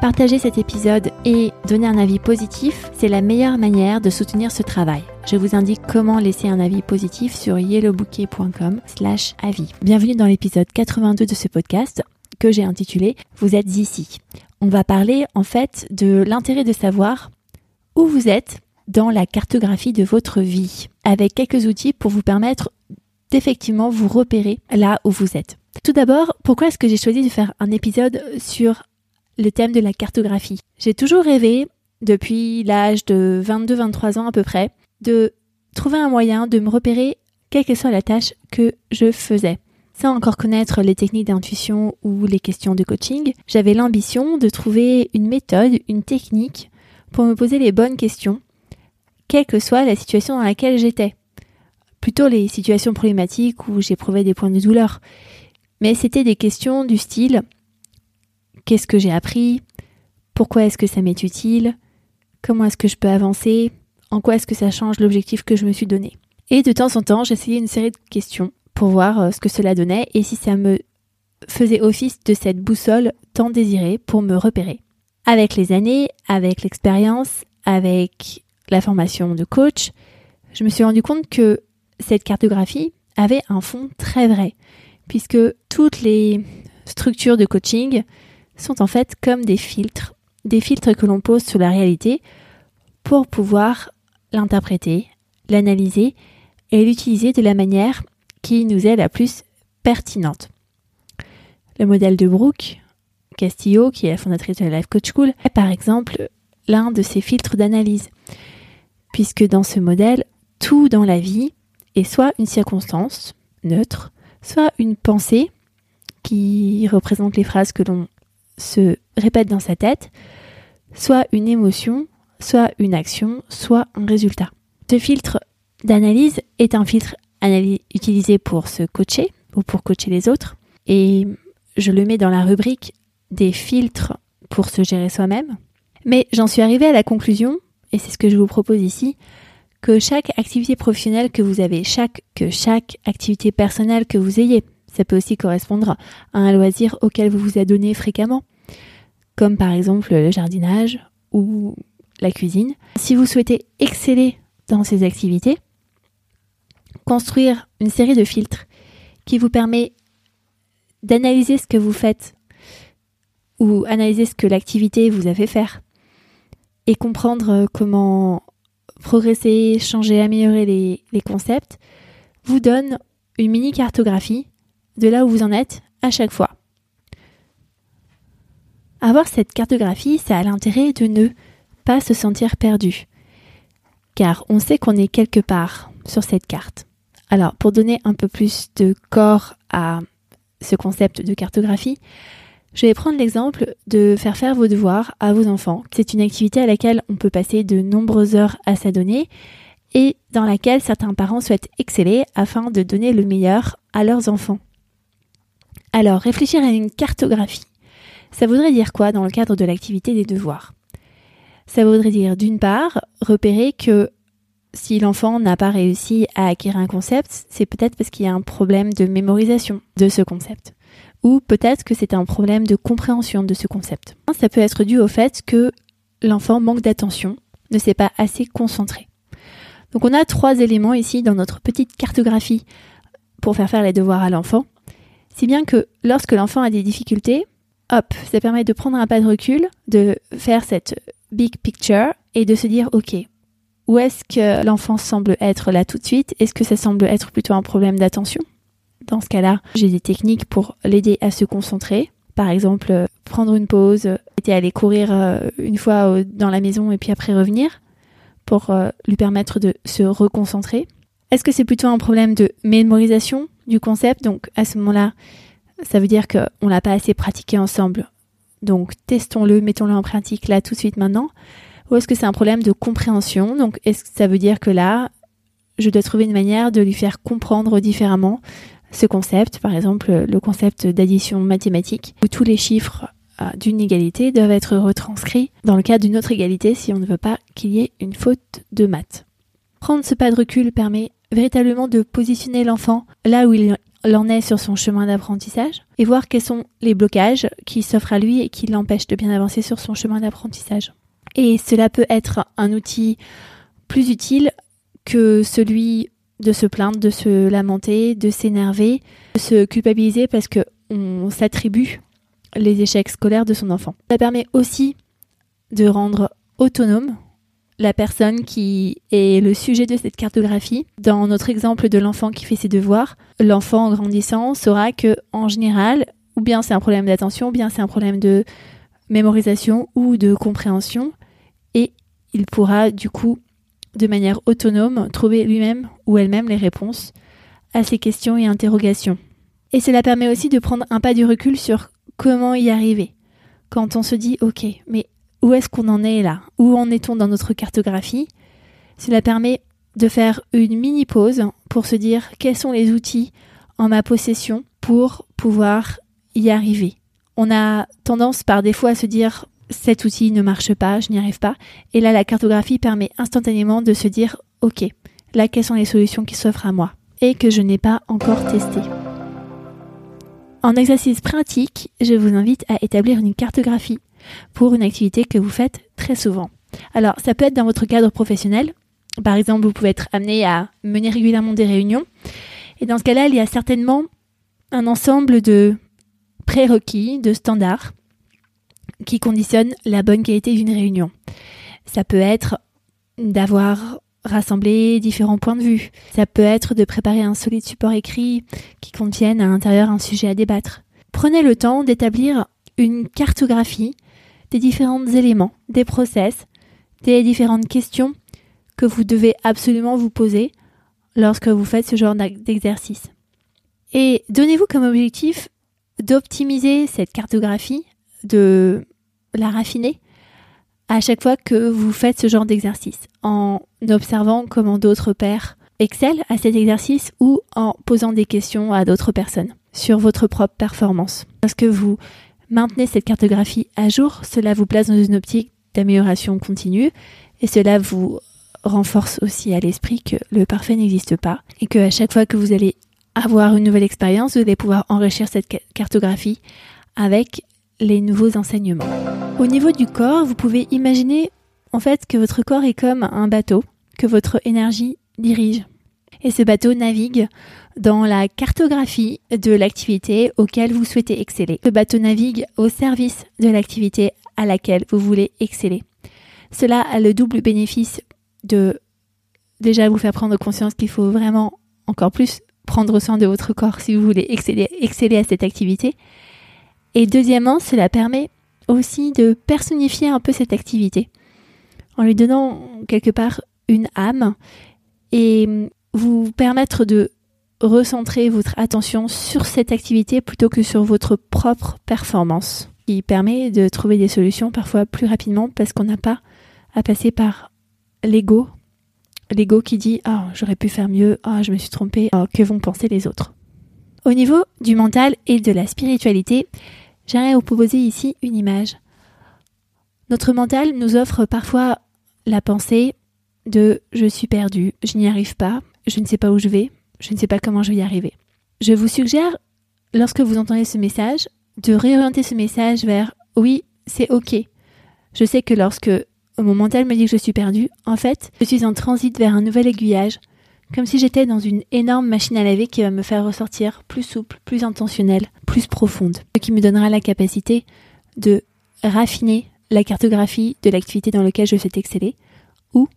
Partager cet épisode et donner un avis positif, c'est la meilleure manière de soutenir ce travail. Je vous indique comment laisser un avis positif sur yellowbouquet.com slash avis. Bienvenue dans l'épisode 82 de ce podcast que j'ai intitulé Vous êtes ici. On va parler en fait de l'intérêt de savoir où vous êtes dans la cartographie de votre vie, avec quelques outils pour vous permettre d'effectivement vous repérer là où vous êtes. Tout d'abord, pourquoi est-ce que j'ai choisi de faire un épisode sur le thème de la cartographie. J'ai toujours rêvé, depuis l'âge de 22-23 ans à peu près, de trouver un moyen de me repérer quelle que soit la tâche que je faisais. Sans encore connaître les techniques d'intuition ou les questions de coaching, j'avais l'ambition de trouver une méthode, une technique pour me poser les bonnes questions, quelle que soit la situation dans laquelle j'étais. Plutôt les situations problématiques où j'éprouvais des points de douleur. Mais c'était des questions du style Qu'est-ce que j'ai appris? Pourquoi est-ce que ça m'est utile? Comment est-ce que je peux avancer? En quoi est-ce que ça change l'objectif que je me suis donné? Et de temps en temps, j'essayais une série de questions pour voir euh, ce que cela donnait et si ça me faisait office de cette boussole tant désirée pour me repérer. Avec les années, avec l'expérience, avec la formation de coach, je me suis rendu compte que cette cartographie avait un fond très vrai, puisque toutes les structures de coaching sont en fait comme des filtres, des filtres que l'on pose sur la réalité pour pouvoir l'interpréter, l'analyser et l'utiliser de la manière qui nous est la plus pertinente. Le modèle de Brooke Castillo, qui est la fondatrice de la Life Coach School, est par exemple l'un de ces filtres d'analyse, puisque dans ce modèle, tout dans la vie est soit une circonstance neutre, soit une pensée qui représente les phrases que l'on se répète dans sa tête, soit une émotion, soit une action, soit un résultat. Ce filtre d'analyse est un filtre utilisé pour se coacher ou pour coacher les autres. Et je le mets dans la rubrique des filtres pour se gérer soi-même. Mais j'en suis arrivée à la conclusion, et c'est ce que je vous propose ici, que chaque activité professionnelle que vous avez, que chaque activité personnelle que vous ayez, ça peut aussi correspondre à un loisir auquel vous vous adonnez fréquemment, comme par exemple le jardinage ou la cuisine. Si vous souhaitez exceller dans ces activités, construire une série de filtres qui vous permet d'analyser ce que vous faites ou analyser ce que l'activité vous a fait faire et comprendre comment progresser, changer, améliorer les, les concepts, vous donne une mini cartographie de là où vous en êtes à chaque fois. Avoir cette cartographie, ça a l'intérêt de ne pas se sentir perdu, car on sait qu'on est quelque part sur cette carte. Alors, pour donner un peu plus de corps à ce concept de cartographie, je vais prendre l'exemple de faire faire vos devoirs à vos enfants. C'est une activité à laquelle on peut passer de nombreuses heures à s'adonner et dans laquelle certains parents souhaitent exceller afin de donner le meilleur à leurs enfants. Alors, réfléchir à une cartographie, ça voudrait dire quoi dans le cadre de l'activité des devoirs? Ça voudrait dire d'une part repérer que si l'enfant n'a pas réussi à acquérir un concept, c'est peut-être parce qu'il y a un problème de mémorisation de ce concept. Ou peut-être que c'est un problème de compréhension de ce concept. Ça peut être dû au fait que l'enfant manque d'attention, ne s'est pas assez concentré. Donc on a trois éléments ici dans notre petite cartographie pour faire faire les devoirs à l'enfant. Si bien que lorsque l'enfant a des difficultés, hop, ça permet de prendre un pas de recul, de faire cette big picture et de se dire, ok, où est-ce que l'enfant semble être là tout de suite? Est-ce que ça semble être plutôt un problème d'attention? Dans ce cas-là, j'ai des techniques pour l'aider à se concentrer. Par exemple, prendre une pause, et aller courir euh, une fois dans la maison et puis après revenir pour euh, lui permettre de se reconcentrer. Est-ce que c'est plutôt un problème de mémorisation? Du concept Donc à ce moment-là, ça veut dire qu'on l'a pas assez pratiqué ensemble Donc testons-le, mettons-le en pratique là tout de suite maintenant. Ou est-ce que c'est un problème de compréhension? Donc est-ce que ça veut dire que là, je dois trouver une manière de lui faire comprendre différemment ce concept, par exemple le concept d'addition mathématique, où tous les chiffres euh, d'une égalité doivent être retranscrits dans le cas d'une autre égalité si on ne veut pas qu'il y ait une faute de maths. Prendre ce pas de recul permet véritablement de positionner l'enfant là où il en est sur son chemin d'apprentissage et voir quels sont les blocages qui s'offrent à lui et qui l'empêchent de bien avancer sur son chemin d'apprentissage. Et cela peut être un outil plus utile que celui de se plaindre, de se lamenter, de s'énerver, de se culpabiliser parce que on s'attribue les échecs scolaires de son enfant. Ça permet aussi de rendre autonome la personne qui est le sujet de cette cartographie. Dans notre exemple de l'enfant qui fait ses devoirs, l'enfant en grandissant saura que en général, ou bien c'est un problème d'attention, ou bien c'est un problème de mémorisation ou de compréhension, et il pourra du coup, de manière autonome, trouver lui-même ou elle-même les réponses à ces questions et interrogations. Et cela permet aussi de prendre un pas du recul sur comment y arriver. Quand on se dit, ok, mais où est-ce qu'on en est là? Où en est-on dans notre cartographie? Cela permet de faire une mini pause pour se dire quels sont les outils en ma possession pour pouvoir y arriver. On a tendance par défaut à se dire cet outil ne marche pas, je n'y arrive pas. Et là, la cartographie permet instantanément de se dire ok, là, quelles sont les solutions qui s'offrent à moi et que je n'ai pas encore testées. En exercice pratique, je vous invite à établir une cartographie pour une activité que vous faites très souvent. Alors, ça peut être dans votre cadre professionnel. Par exemple, vous pouvez être amené à mener régulièrement des réunions. Et dans ce cas-là, il y a certainement un ensemble de prérequis, de standards qui conditionnent la bonne qualité d'une réunion. Ça peut être d'avoir rassembler différents points de vue. Ça peut être de préparer un solide support écrit qui contienne à l'intérieur un sujet à débattre. Prenez le temps d'établir une cartographie des différents éléments, des process, des différentes questions que vous devez absolument vous poser lorsque vous faites ce genre d'exercice. Et donnez-vous comme objectif d'optimiser cette cartographie, de la raffiner à chaque fois que vous faites ce genre d'exercice, en observant comment d'autres pères excellent à cet exercice ou en posant des questions à d'autres personnes sur votre propre performance. Parce que vous maintenez cette cartographie à jour, cela vous place dans une optique d'amélioration continue et cela vous renforce aussi à l'esprit que le parfait n'existe pas et que à chaque fois que vous allez avoir une nouvelle expérience, vous allez pouvoir enrichir cette cartographie avec les nouveaux enseignements. Au niveau du corps, vous pouvez imaginer en fait que votre corps est comme un bateau que votre énergie dirige. Et ce bateau navigue dans la cartographie de l'activité auquel vous souhaitez exceller. Ce bateau navigue au service de l'activité à laquelle vous voulez exceller. Cela a le double bénéfice de déjà vous faire prendre conscience qu'il faut vraiment encore plus prendre soin de votre corps si vous voulez exceller, exceller à cette activité, et deuxièmement, cela permet aussi de personnifier un peu cette activité en lui donnant quelque part une âme et vous permettre de recentrer votre attention sur cette activité plutôt que sur votre propre performance, qui permet de trouver des solutions parfois plus rapidement parce qu'on n'a pas à passer par l'ego, l'ego qui dit ah j'aurais pu faire mieux, ah je me suis trompé, ah, que vont penser les autres. Au niveau du mental et de la spiritualité, J'aimerais vous proposer ici une image. Notre mental nous offre parfois la pensée de je suis perdu, je n'y arrive pas, je ne sais pas où je vais, je ne sais pas comment je vais y arriver. Je vous suggère, lorsque vous entendez ce message, de réorienter ce message vers oui, c'est ok. Je sais que lorsque mon mental me dit que je suis perdu, en fait, je suis en transit vers un nouvel aiguillage, comme si j'étais dans une énorme machine à laver qui va me faire ressortir plus souple, plus intentionnelle, plus profonde, ce qui me donnera la capacité de raffiner la cartographie de l'activité dans laquelle je souhaite exceller, ou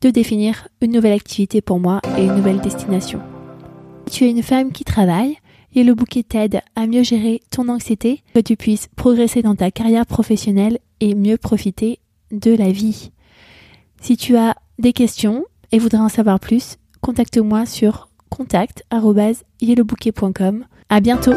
de définir une nouvelle activité pour moi et une nouvelle destination. Tu es une femme qui travaille, et le bouquet t'aide à mieux gérer ton anxiété, que tu puisses progresser dans ta carrière professionnelle et mieux profiter de la vie. Si tu as des questions et voudrais en savoir plus, contacte-moi sur contact.yellowbouquet.com. À bientôt!